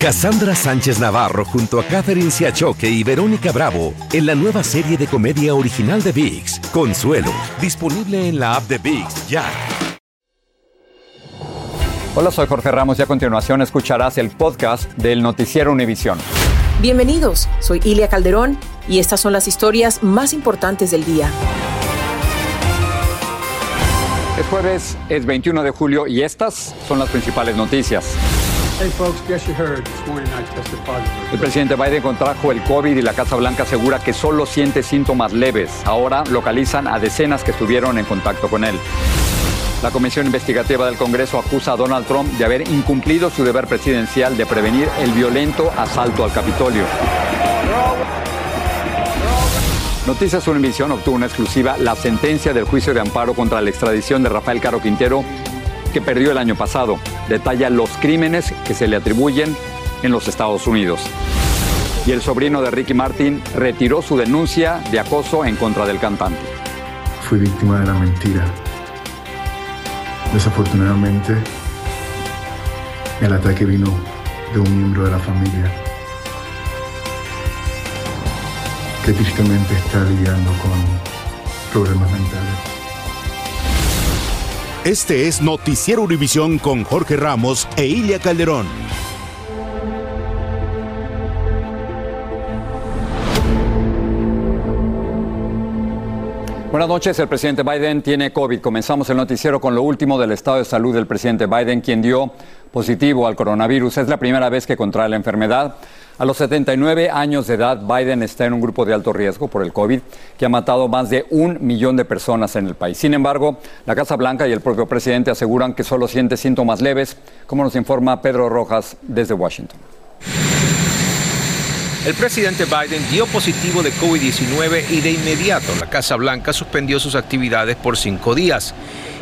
Cassandra Sánchez Navarro junto a Catherine Siachoque y Verónica Bravo en la nueva serie de comedia original de VIX, Consuelo, disponible en la app de VIX ya. Hola, soy Jorge Ramos y a continuación escucharás el podcast del Noticiero Univisión. Bienvenidos, soy Ilia Calderón y estas son las historias más importantes del día. Es jueves, es 21 de julio y estas son las principales noticias. El presidente Biden contrajo el COVID y la Casa Blanca asegura que solo siente síntomas leves. Ahora localizan a decenas que estuvieron en contacto con él. La Comisión Investigativa del Congreso acusa a Donald Trump de haber incumplido su deber presidencial de prevenir el violento asalto al Capitolio. Noticias Univisión obtuvo una exclusiva la sentencia del juicio de amparo contra la extradición de Rafael Caro Quintero que perdió el año pasado. Detalla los crímenes que se le atribuyen en los Estados Unidos. Y el sobrino de Ricky Martin retiró su denuncia de acoso en contra del cantante. Fui víctima de la mentira. Desafortunadamente, el ataque vino de un miembro de la familia que tristemente está lidiando con problemas mentales. Este es Noticiero Univisión con Jorge Ramos e Ilia Calderón. Buenas noches, el presidente Biden tiene COVID. Comenzamos el noticiero con lo último del estado de salud del presidente Biden, quien dio positivo al coronavirus. Es la primera vez que contrae la enfermedad. A los 79 años de edad, Biden está en un grupo de alto riesgo por el COVID, que ha matado más de un millón de personas en el país. Sin embargo, la Casa Blanca y el propio presidente aseguran que solo siente síntomas leves, como nos informa Pedro Rojas desde Washington. El presidente Biden dio positivo de COVID-19 y de inmediato la Casa Blanca suspendió sus actividades por cinco días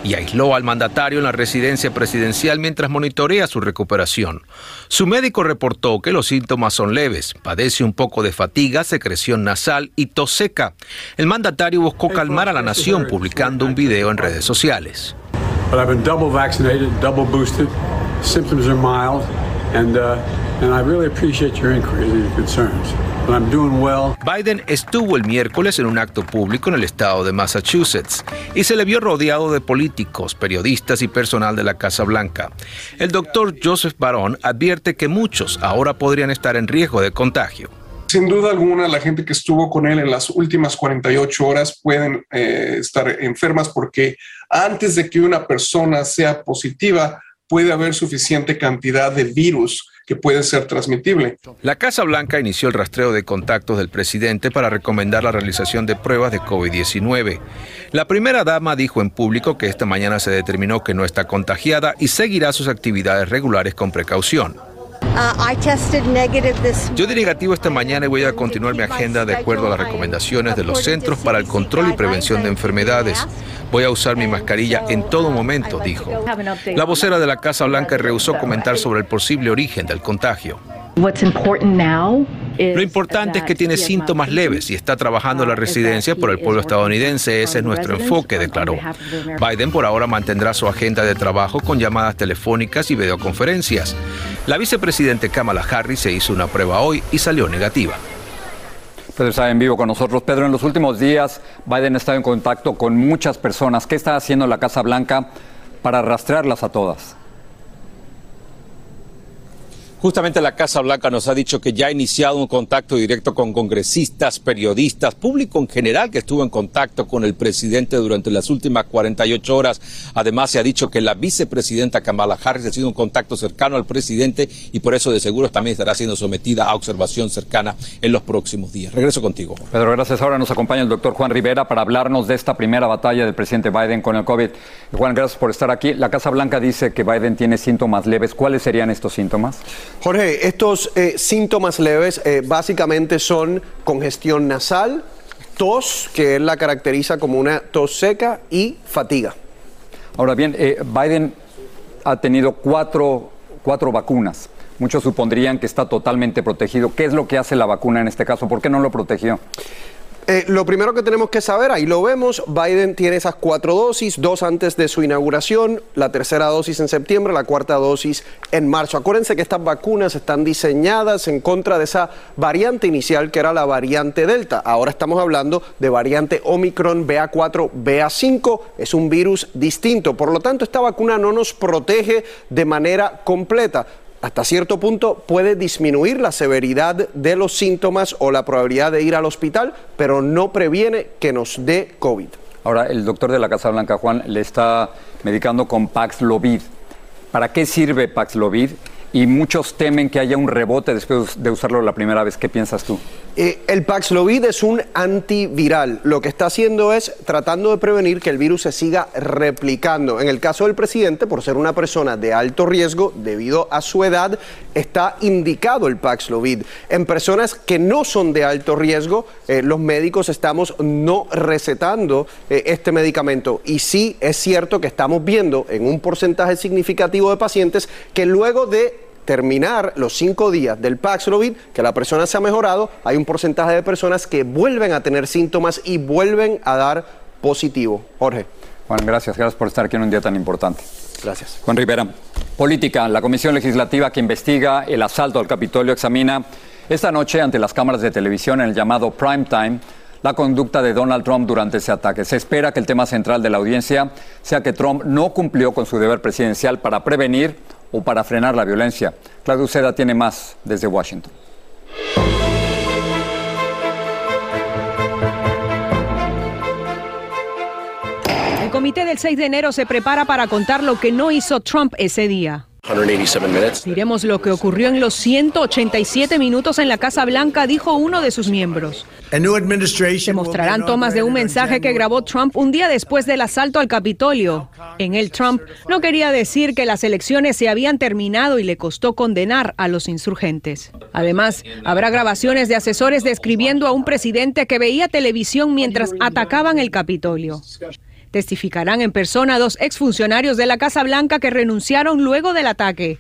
y aisló al mandatario en la residencia presidencial mientras monitorea su recuperación. Su médico reportó que los síntomas son leves, padece un poco de fatiga, secreción nasal y tos seca. El mandatario buscó calmar a la nación publicando un video en redes sociales. Biden estuvo el miércoles en un acto público en el estado de Massachusetts y se le vio rodeado de políticos, periodistas y personal de la Casa Blanca. El doctor Joseph Barón advierte que muchos ahora podrían estar en riesgo de contagio. Sin duda alguna, la gente que estuvo con él en las últimas 48 horas pueden eh, estar enfermas porque antes de que una persona sea positiva, puede haber suficiente cantidad de virus que puede ser transmitible. La Casa Blanca inició el rastreo de contactos del presidente para recomendar la realización de pruebas de COVID-19. La primera dama dijo en público que esta mañana se determinó que no está contagiada y seguirá sus actividades regulares con precaución. Uh, Yo di negativo esta mañana y voy a continuar mi agenda de acuerdo a las recomendaciones de los Centros para el Control y Prevención de Enfermedades. Voy a usar mi mascarilla en todo momento, dijo. La vocera de la Casa Blanca rehusó comentar sobre el posible origen del contagio. Lo importante es que tiene síntomas leves y está trabajando en la residencia por el pueblo estadounidense. Ese es nuestro enfoque, declaró. Biden por ahora mantendrá su agenda de trabajo con llamadas telefónicas y videoconferencias. La vicepresidente Kamala Harris se hizo una prueba hoy y salió negativa. Pedro está en vivo con nosotros. Pedro, en los últimos días Biden ha estado en contacto con muchas personas. ¿Qué está haciendo la Casa Blanca para rastrearlas a todas? Justamente la Casa Blanca nos ha dicho que ya ha iniciado un contacto directo con congresistas, periodistas, público en general que estuvo en contacto con el presidente durante las últimas 48 horas. Además, se ha dicho que la vicepresidenta Kamala Harris ha sido un contacto cercano al presidente y por eso de seguro también estará siendo sometida a observación cercana en los próximos días. Regreso contigo. Pedro, gracias. Ahora nos acompaña el doctor Juan Rivera para hablarnos de esta primera batalla del presidente Biden con el COVID. Juan, gracias por estar aquí. La Casa Blanca dice que Biden tiene síntomas leves. ¿Cuáles serían estos síntomas? Jorge, estos eh, síntomas leves eh, básicamente son congestión nasal, tos, que él la caracteriza como una tos seca, y fatiga. Ahora bien, eh, Biden ha tenido cuatro, cuatro vacunas. Muchos supondrían que está totalmente protegido. ¿Qué es lo que hace la vacuna en este caso? ¿Por qué no lo protegió? Eh, lo primero que tenemos que saber, ahí lo vemos, Biden tiene esas cuatro dosis, dos antes de su inauguración, la tercera dosis en septiembre, la cuarta dosis en marzo. Acuérdense que estas vacunas están diseñadas en contra de esa variante inicial que era la variante Delta. Ahora estamos hablando de variante Omicron BA4, BA5, es un virus distinto. Por lo tanto, esta vacuna no nos protege de manera completa hasta cierto punto puede disminuir la severidad de los síntomas o la probabilidad de ir al hospital, pero no previene que nos dé COVID. Ahora, el doctor de la Casa Blanca, Juan, le está medicando con Paxlovid. ¿Para qué sirve Paxlovid? Y muchos temen que haya un rebote después de usarlo la primera vez. ¿Qué piensas tú? Eh, el Paxlovid es un antiviral. Lo que está haciendo es tratando de prevenir que el virus se siga replicando. En el caso del presidente, por ser una persona de alto riesgo debido a su edad, está indicado el Paxlovid. En personas que no son de alto riesgo, eh, los médicos estamos no recetando eh, este medicamento. Y sí es cierto que estamos viendo en un porcentaje significativo de pacientes que luego de terminar los cinco días del Paxlovid, que la persona se ha mejorado, hay un porcentaje de personas que vuelven a tener síntomas y vuelven a dar positivo. Jorge. Juan, gracias. Gracias por estar aquí en un día tan importante. Gracias. Juan Rivera. Política. La Comisión Legislativa que investiga el asalto al Capitolio examina esta noche ante las cámaras de televisión en el llamado prime time la conducta de Donald Trump durante ese ataque. Se espera que el tema central de la audiencia sea que Trump no cumplió con su deber presidencial para prevenir o para frenar la violencia. Claudio Seda tiene más desde Washington. Comité del 6 de enero se prepara para contar lo que no hizo Trump ese día. Miremos lo que ocurrió en los 187 minutos en la Casa Blanca, dijo uno de sus miembros. Se mostrarán tomas de un mensaje que grabó Trump un día después del asalto al Capitolio. En el Trump no quería decir que las elecciones se habían terminado y le costó condenar a los insurgentes. Además, habrá grabaciones de asesores describiendo a un presidente que veía televisión mientras atacaban el Capitolio. Testificarán en persona dos exfuncionarios de la Casa Blanca que renunciaron luego del ataque.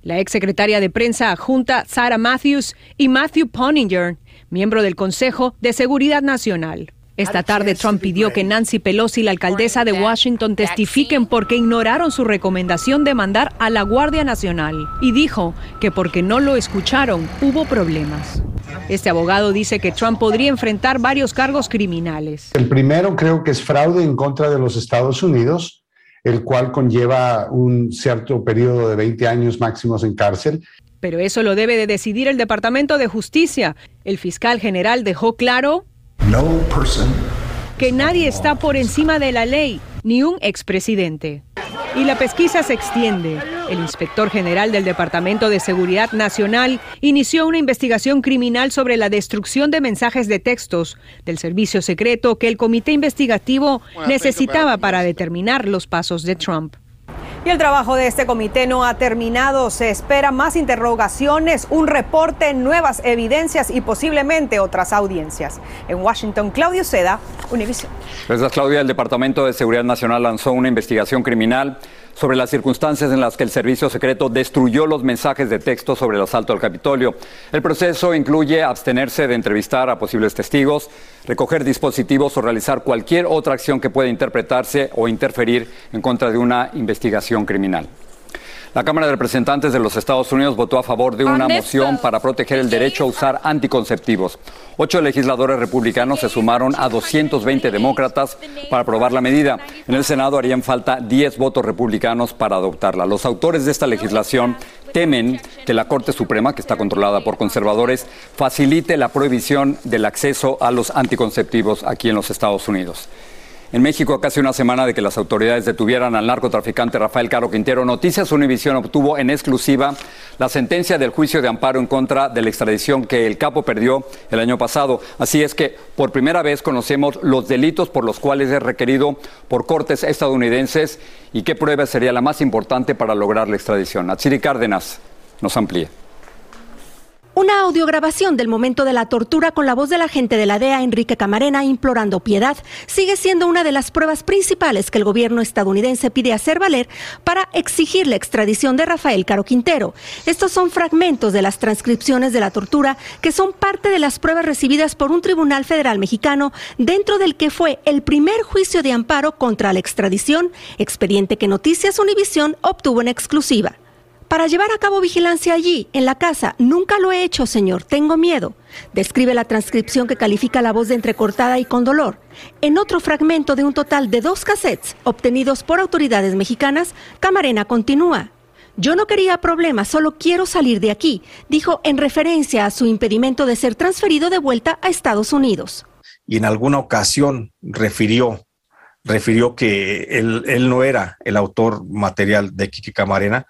La exsecretaria de prensa adjunta Sarah Matthews y Matthew Poninger, miembro del Consejo de Seguridad Nacional. Esta tarde Trump pidió que Nancy Pelosi la alcaldesa de Washington testifiquen porque ignoraron su recomendación de mandar a la Guardia Nacional y dijo que porque no lo escucharon hubo problemas. Este abogado dice que Trump podría enfrentar varios cargos criminales. El primero creo que es fraude en contra de los Estados Unidos, el cual conlleva un cierto periodo de 20 años máximos en cárcel. Pero eso lo debe de decidir el Departamento de Justicia. El fiscal general dejó claro que nadie está por encima de la ley, ni un expresidente. Y la pesquisa se extiende. El inspector general del Departamento de Seguridad Nacional inició una investigación criminal sobre la destrucción de mensajes de textos del servicio secreto que el comité investigativo necesitaba para determinar los pasos de Trump. Y el trabajo de este comité no ha terminado. Se espera más interrogaciones, un reporte, nuevas evidencias y posiblemente otras audiencias. En Washington, Claudio Seda, Univision. Gracias, Claudia. El Departamento de Seguridad Nacional lanzó una investigación criminal sobre las circunstancias en las que el servicio secreto destruyó los mensajes de texto sobre el asalto al Capitolio. El proceso incluye abstenerse de entrevistar a posibles testigos, recoger dispositivos o realizar cualquier otra acción que pueda interpretarse o interferir en contra de una investigación criminal. La Cámara de Representantes de los Estados Unidos votó a favor de una moción para proteger el derecho a usar anticonceptivos. Ocho legisladores republicanos se sumaron a 220 demócratas para aprobar la medida. En el Senado harían falta 10 votos republicanos para adoptarla. Los autores de esta legislación temen que la Corte Suprema, que está controlada por conservadores, facilite la prohibición del acceso a los anticonceptivos aquí en los Estados Unidos. En México, casi una semana de que las autoridades detuvieran al narcotraficante Rafael Caro Quintero, Noticias Univisión obtuvo en exclusiva la sentencia del juicio de amparo en contra de la extradición que el capo perdió el año pasado. Así es que por primera vez conocemos los delitos por los cuales es requerido por cortes estadounidenses y qué prueba sería la más importante para lograr la extradición. Atsiri Cárdenas nos amplía. Una audiograbación del momento de la tortura con la voz del agente de la DEA, Enrique Camarena, implorando piedad, sigue siendo una de las pruebas principales que el gobierno estadounidense pide hacer valer para exigir la extradición de Rafael Caro Quintero. Estos son fragmentos de las transcripciones de la tortura que son parte de las pruebas recibidas por un tribunal federal mexicano dentro del que fue el primer juicio de amparo contra la extradición, expediente que Noticias Univisión obtuvo en exclusiva. Para llevar a cabo vigilancia allí, en la casa, nunca lo he hecho, señor, tengo miedo. Describe la transcripción que califica la voz de entrecortada y con dolor. En otro fragmento de un total de dos cassettes obtenidos por autoridades mexicanas, Camarena continúa. Yo no quería problemas, solo quiero salir de aquí, dijo en referencia a su impedimento de ser transferido de vuelta a Estados Unidos. Y en alguna ocasión refirió refirió que él, no era el autor material de Kiki Camarena.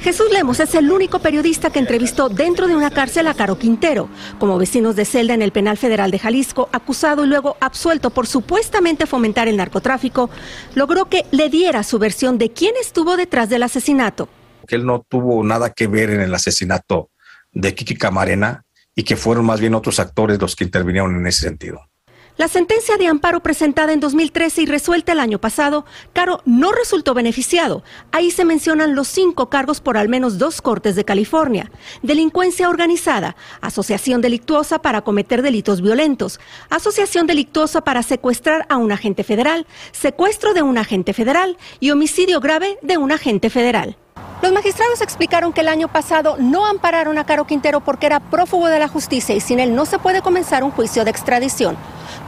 Jesús Lemos es el único periodista que entrevistó dentro de una cárcel a Caro Quintero, como vecinos de celda en el Penal Federal de Jalisco, acusado y luego absuelto por supuestamente fomentar el narcotráfico, logró que le diera su versión de quién estuvo detrás del asesinato. Que él no tuvo nada que ver en el asesinato de Kiki Camarena y que fueron más bien otros actores los que intervinieron en ese sentido. La sentencia de amparo presentada en 2013 y resuelta el año pasado, Caro no resultó beneficiado. Ahí se mencionan los cinco cargos por al menos dos cortes de California. Delincuencia organizada, asociación delictuosa para cometer delitos violentos, asociación delictuosa para secuestrar a un agente federal, secuestro de un agente federal y homicidio grave de un agente federal. Los magistrados explicaron que el año pasado no ampararon a Caro Quintero porque era prófugo de la justicia y sin él no se puede comenzar un juicio de extradición.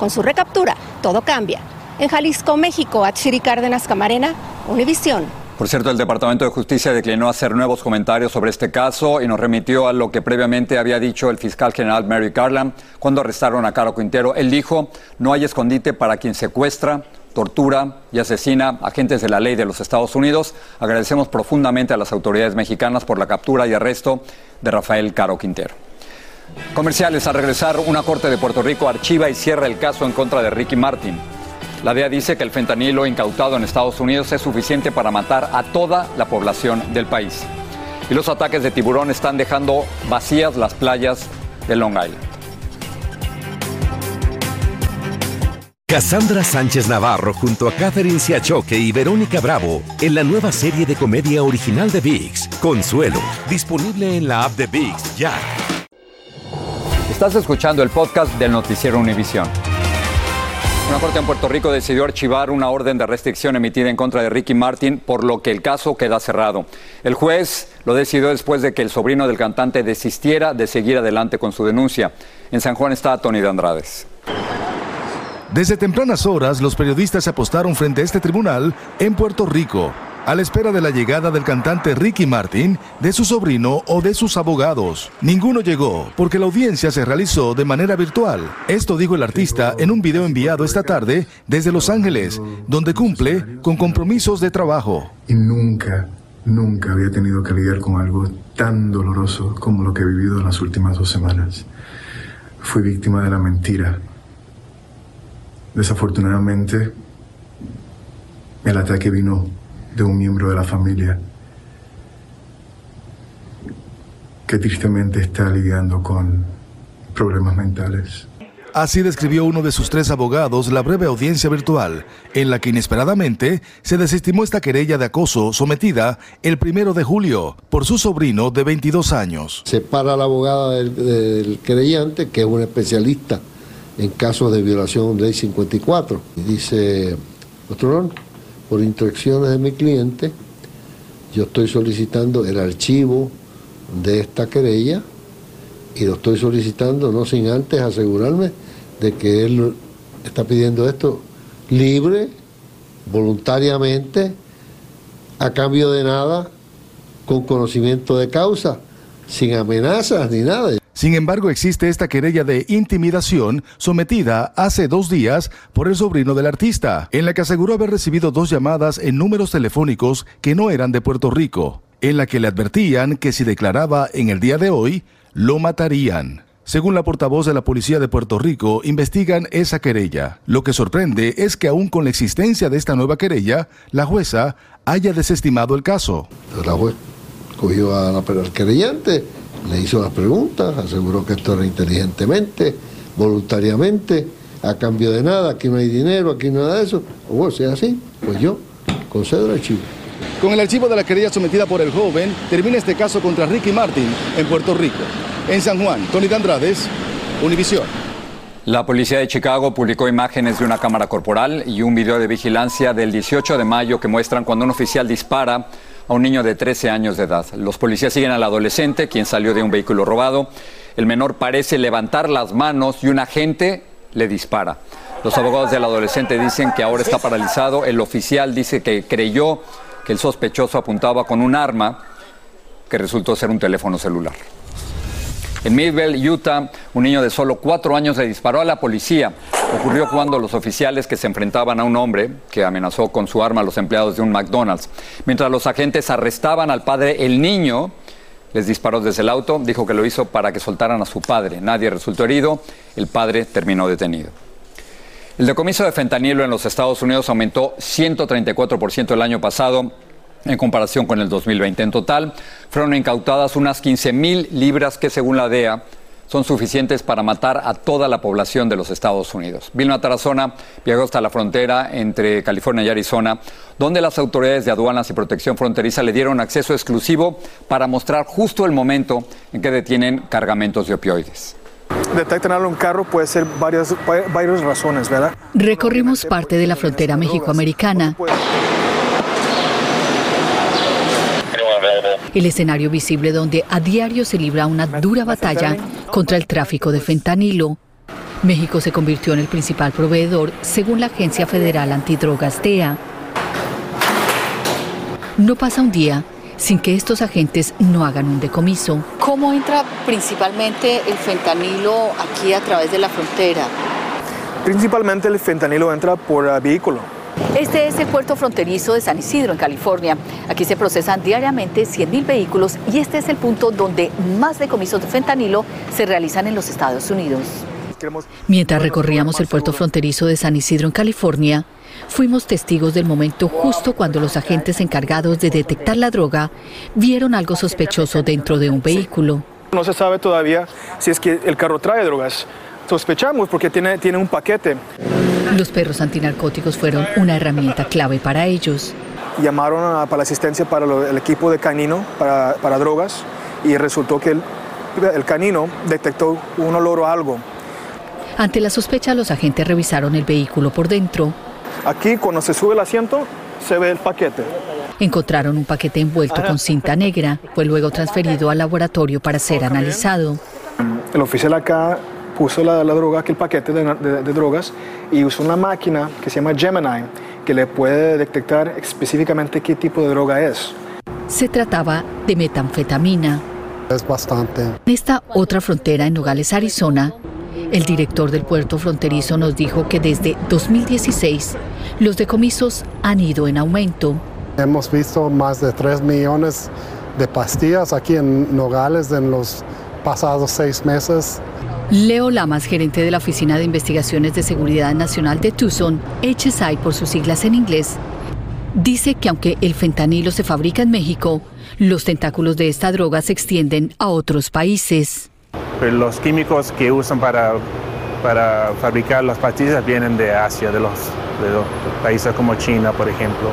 Con su recaptura, todo cambia. En Jalisco, México, Achiri Cárdenas Camarena, Univisión. Por cierto, el Departamento de Justicia declinó hacer nuevos comentarios sobre este caso y nos remitió a lo que previamente había dicho el fiscal general Mary Garland cuando arrestaron a Caro Quintero. Él dijo, no hay escondite para quien secuestra, tortura y asesina agentes de la ley de los Estados Unidos. Agradecemos profundamente a las autoridades mexicanas por la captura y arresto de Rafael Caro Quintero. Comerciales, a regresar, una corte de Puerto Rico archiva y cierra el caso en contra de Ricky Martin. La DEA dice que el fentanilo incautado en Estados Unidos es suficiente para matar a toda la población del país. Y los ataques de tiburón están dejando vacías las playas de Long Island. Cassandra Sánchez Navarro junto a Catherine Siachoque y Verónica Bravo en la nueva serie de comedia original de VIX, Consuelo, disponible en la app de VIX ya. Estás escuchando el podcast del noticiero Univisión. Una corte en Puerto Rico decidió archivar una orden de restricción emitida en contra de Ricky Martin, por lo que el caso queda cerrado. El juez lo decidió después de que el sobrino del cantante desistiera de seguir adelante con su denuncia. En San Juan está Tony de Andrades. Desde tempranas horas, los periodistas se apostaron frente a este tribunal en Puerto Rico a la espera de la llegada del cantante Ricky Martin, de su sobrino o de sus abogados. Ninguno llegó porque la audiencia se realizó de manera virtual. Esto dijo el artista en un video enviado esta tarde desde Los Ángeles, donde cumple con compromisos de trabajo. Y nunca, nunca había tenido que lidiar con algo tan doloroso como lo que he vivido en las últimas dos semanas. Fui víctima de la mentira. Desafortunadamente, el ataque vino de un miembro de la familia que tristemente está lidiando con problemas mentales. Así describió uno de sus tres abogados la breve audiencia virtual, en la que inesperadamente se desestimó esta querella de acoso sometida el primero de julio por su sobrino de 22 años. Separa a la abogada del, del creyente, que es un especialista en casos de violación de ley 54. Y dice, doctor por instrucciones de mi cliente, yo estoy solicitando el archivo de esta querella y lo estoy solicitando no sin antes asegurarme de que él está pidiendo esto libre, voluntariamente, a cambio de nada, con conocimiento de causa, sin amenazas ni nada. Sin embargo, existe esta querella de intimidación sometida hace dos días por el sobrino del artista, en la que aseguró haber recibido dos llamadas en números telefónicos que no eran de Puerto Rico, en la que le advertían que si declaraba en el día de hoy, lo matarían. Según la portavoz de la Policía de Puerto Rico, investigan esa querella. Lo que sorprende es que aún con la existencia de esta nueva querella, la jueza haya desestimado el caso. La juez cogió a la, querellante Le hizo las preguntas, aseguró que esto era inteligentemente, voluntariamente, a cambio de nada, aquí no hay dinero, aquí nada de eso. Bueno, si es así, pues yo concedo el archivo. Con el archivo de la querella sometida por el joven, termina este caso contra Ricky Martin en Puerto Rico. En San Juan, Tony Andrades, Univisión. La policía de Chicago publicó imágenes de una cámara corporal y un video de vigilancia del 18 de mayo que muestran cuando un oficial dispara a un niño de 13 años de edad. Los policías siguen al adolescente, quien salió de un vehículo robado. El menor parece levantar las manos y un agente le dispara. Los abogados del adolescente dicen que ahora está paralizado. El oficial dice que creyó que el sospechoso apuntaba con un arma que resultó ser un teléfono celular. En Midvale, Utah, un niño de solo cuatro años le disparó a la policía. Ocurrió cuando los oficiales que se enfrentaban a un hombre que amenazó con su arma a los empleados de un McDonald's. Mientras los agentes arrestaban al padre, el niño les disparó desde el auto, dijo que lo hizo para que soltaran a su padre. Nadie resultó herido, el padre terminó detenido. El decomiso de fentanilo en los Estados Unidos aumentó 134% el año pasado en comparación con el 2020. En total, fueron incautadas unas 15 mil libras que, según la DEA, son suficientes para matar a toda la población de los Estados Unidos. Vilma Tarazona viajó hasta la frontera entre California y Arizona, donde las autoridades de aduanas y protección fronteriza le dieron acceso exclusivo para mostrar justo el momento en que detienen cargamentos de opioides. Detectan algo en un carro puede ser varias, varias razones, ¿verdad? Recorrimos parte de la frontera mexicoamericana. El escenario visible donde a diario se libra una dura batalla contra el tráfico de fentanilo. México se convirtió en el principal proveedor, según la Agencia Federal Antidrogas DEA. No pasa un día sin que estos agentes no hagan un decomiso. ¿Cómo entra principalmente el fentanilo aquí a través de la frontera? Principalmente el fentanilo entra por uh, vehículo. Este es el puerto fronterizo de San Isidro, en California. Aquí se procesan diariamente 100.000 vehículos y este es el punto donde más decomisos de fentanilo se realizan en los Estados Unidos. Mientras recorríamos el puerto fronterizo de San Isidro, en California, fuimos testigos del momento justo cuando los agentes encargados de detectar la droga vieron algo sospechoso dentro de un vehículo. No se sabe todavía si es que el carro trae drogas. Sospechamos porque tiene, tiene un paquete. Los perros antinarcóticos fueron una herramienta clave para ellos. Llamaron para la asistencia para el equipo de canino para, para drogas y resultó que el, el, canino detectó un olor o algo. Ante la sospecha, los agentes revisaron el vehículo por dentro. Aquí, cuando se sube el asiento, se ve el paquete. Encontraron un paquete envuelto con cinta negra. Fue luego transferido al laboratorio para ser analizado. El oficial acá puso la, la droga, aquel paquete de, de, de, drogas, y usó una máquina que se llama Gemini, que le puede detectar específicamente qué tipo de droga es. Se trataba de metanfetamina. Es bastante. En esta otra frontera en Nogales, Arizona, el director del puerto fronterizo nos dijo que desde 2016 los decomisos han ido en aumento. Hemos visto más de 3 millones de pastillas aquí en Nogales en los pasados seis meses. Leo Lamas, gerente de la Oficina de Investigaciones de Seguridad Nacional de Tucson, HSI por sus siglas en inglés, dice que aunque el fentanilo se fabrica en México, los tentáculos de esta droga se extienden a otros países. Los químicos que usan para, para fabricar las pastillas vienen de Asia, de de los países como China, por ejemplo.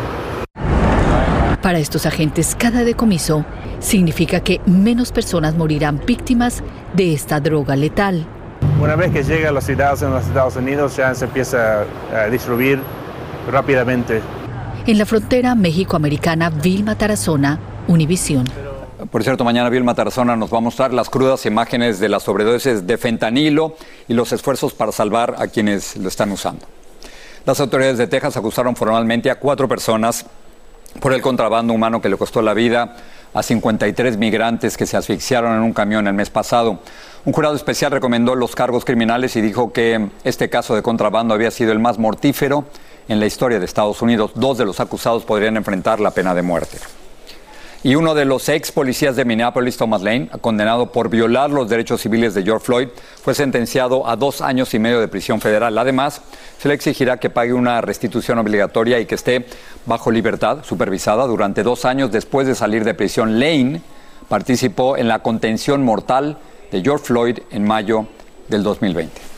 Para estos agentes, cada decomiso significa que menos personas morirán víctimas de esta droga letal. Una vez que llega a los ciudades en los Estados Unidos ya se empieza a distribuir rápidamente. En la frontera México-Americana, Vilma Tarazona, Univisión. Por cierto, mañana Vilma Tarazona nos va a mostrar las crudas imágenes de las sobredosis de fentanilo y los esfuerzos para salvar a quienes lo están usando. Las autoridades de Texas acusaron formalmente a cuatro personas por el contrabando humano que le costó la vida a 53 migrantes que se asfixiaron en un camión el mes pasado. Un jurado especial recomendó los cargos criminales y dijo que este caso de contrabando había sido el más mortífero en la historia de Estados Unidos. Dos de los acusados podrían enfrentar la pena de muerte. Y uno de los ex policías de Minneapolis, Thomas Lane, condenado por violar los derechos civiles de George Floyd, fue sentenciado a dos años y medio de prisión federal. Además, se le exigirá que pague una restitución obligatoria y que esté bajo libertad supervisada durante dos años después de salir de prisión. Lane participó en la contención mortal de George Floyd en mayo del 2020.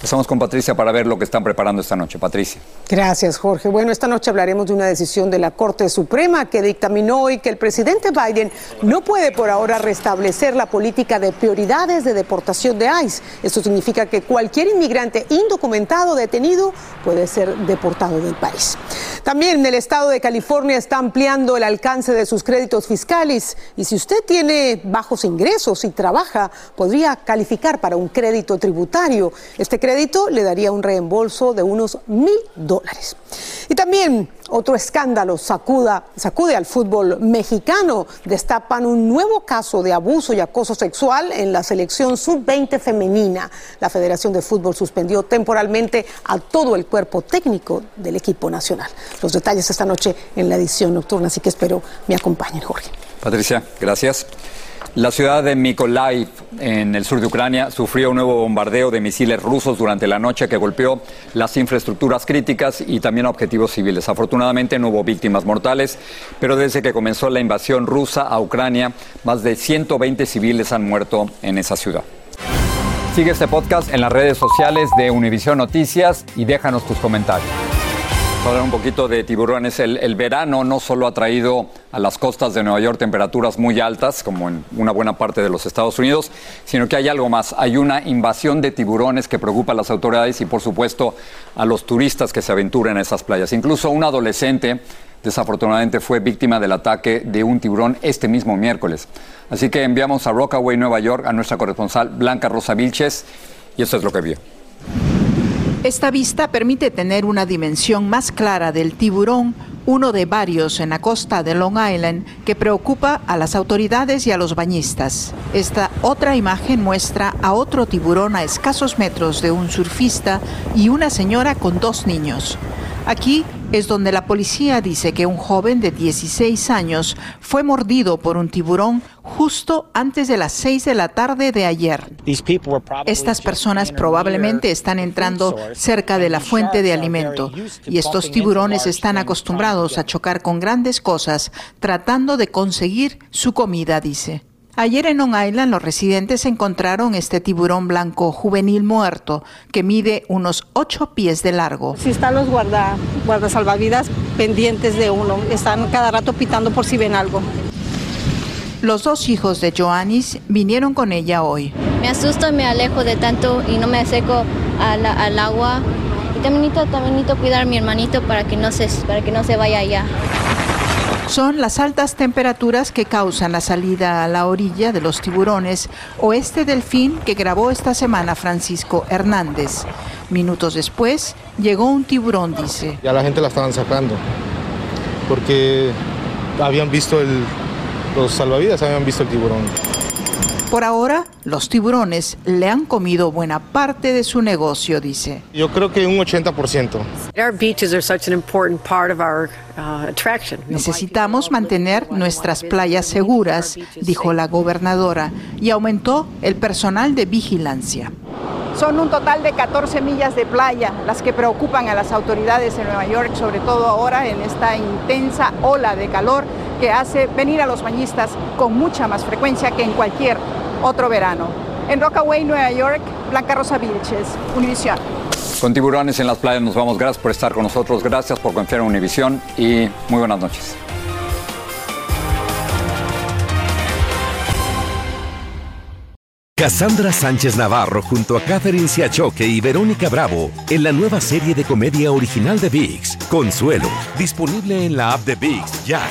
Estamos con Patricia para ver lo que están preparando esta noche. Patricia. Gracias, Jorge. Bueno, esta noche hablaremos de una decisión de la Corte Suprema que dictaminó hoy que el presidente Biden no puede por ahora restablecer la política de prioridades de deportación de ICE. Esto significa que cualquier inmigrante indocumentado detenido puede ser deportado del país. También el estado de California está ampliando el alcance de sus créditos fiscales y si usted tiene bajos ingresos y trabaja, podría calificar para un crédito tributario. Este crédito le daría un reembolso de unos mil dólares. Y también otro escándalo sacuda, sacude al fútbol mexicano. Destapan un nuevo caso de abuso y acoso sexual en la selección sub-20 femenina. La Federación de Fútbol suspendió temporalmente a todo el cuerpo técnico del equipo nacional. Los detalles esta noche en la edición nocturna, así que espero me acompañen, Jorge. Patricia, gracias. La ciudad de Mykolaiv, en el sur de Ucrania, sufrió un nuevo bombardeo de misiles rusos durante la noche que golpeó las infraestructuras críticas y también objetivos civiles. Afortunadamente no hubo víctimas mortales, pero desde que comenzó la invasión rusa a Ucrania, más de 120 civiles han muerto en esa ciudad. Sigue este podcast en las redes sociales de Univision Noticias y déjanos tus comentarios hablar un poquito de tiburones. El, verano no solo ha traído a las costas de Nueva York temperaturas muy altas, como en una buena parte de los Estados Unidos, sino que hay algo más. Hay una invasión de tiburones que preocupa a las autoridades y, por supuesto, a los turistas que se aventuran en esas playas. Incluso un adolescente, desafortunadamente, fue víctima del ataque de un tiburón este mismo miércoles. Así que enviamos a Rockaway, Nueva York, a nuestra corresponsal Blanca Rosa Vilches, y esto es lo que vio. Esta vista permite tener una dimensión más clara del tiburón, uno de varios en la costa de Long Island que preocupa a las autoridades y a los bañistas. Esta otra imagen muestra a otro tiburón a escasos metros de un surfista y una señora con dos niños. Aquí es donde la policía dice que un joven de 16 años fue mordido por un tiburón justo antes de las 6 de la tarde de ayer. Estas personas probablemente están entrando cerca de la fuente de alimento y estos tiburones están acostumbrados a chocar con grandes cosas tratando de conseguir su comida, dice. Ayer en Long Island los residentes encontraron este tiburón blanco juvenil muerto que mide unos 8 pies de largo. Sí están los guarda, salvavidas pendientes de uno, están cada rato pitando por si ven algo. Los dos hijos de Joannis vinieron con ella hoy. Me asusto, me alejo de tanto y no me acerco al, agua. Y también necesito, también necesito cuidar a mi hermanito para que no se, para que no se vaya allá son las altas temperaturas que causan la salida a la orilla de los tiburones o este delfín que grabó esta semana Francisco Hernández. Minutos después llegó un tiburón, dice. Ya la gente la estaban sacando porque habían visto el, los salvavidas, habían visto el tiburón. Por ahora, los tiburones le han comido buena parte de su negocio, dice. Yo creo que un 80%. Uh, Necesitamos mantener nuestras playas seguras, dijo la gobernadora, y aumentó el personal de vigilancia. Son un total de 14 millas de playa las que preocupan a las autoridades en Nueva York, sobre todo ahora en esta intensa ola de calor que hace venir a los bañistas con mucha más frecuencia que en cualquier otro verano. En Rockaway, Nueva York, Blanca Rosa Vilches, Univisión. Con tiburones en las playas nos vamos. Gracias por estar con nosotros. Gracias por confiar en Univisión y muy buenas noches. Cassandra Sánchez Navarro junto a Catherine Siachoque y Verónica Bravo en la nueva serie de comedia original de Vix, Consuelo, disponible en la app de Vix ya.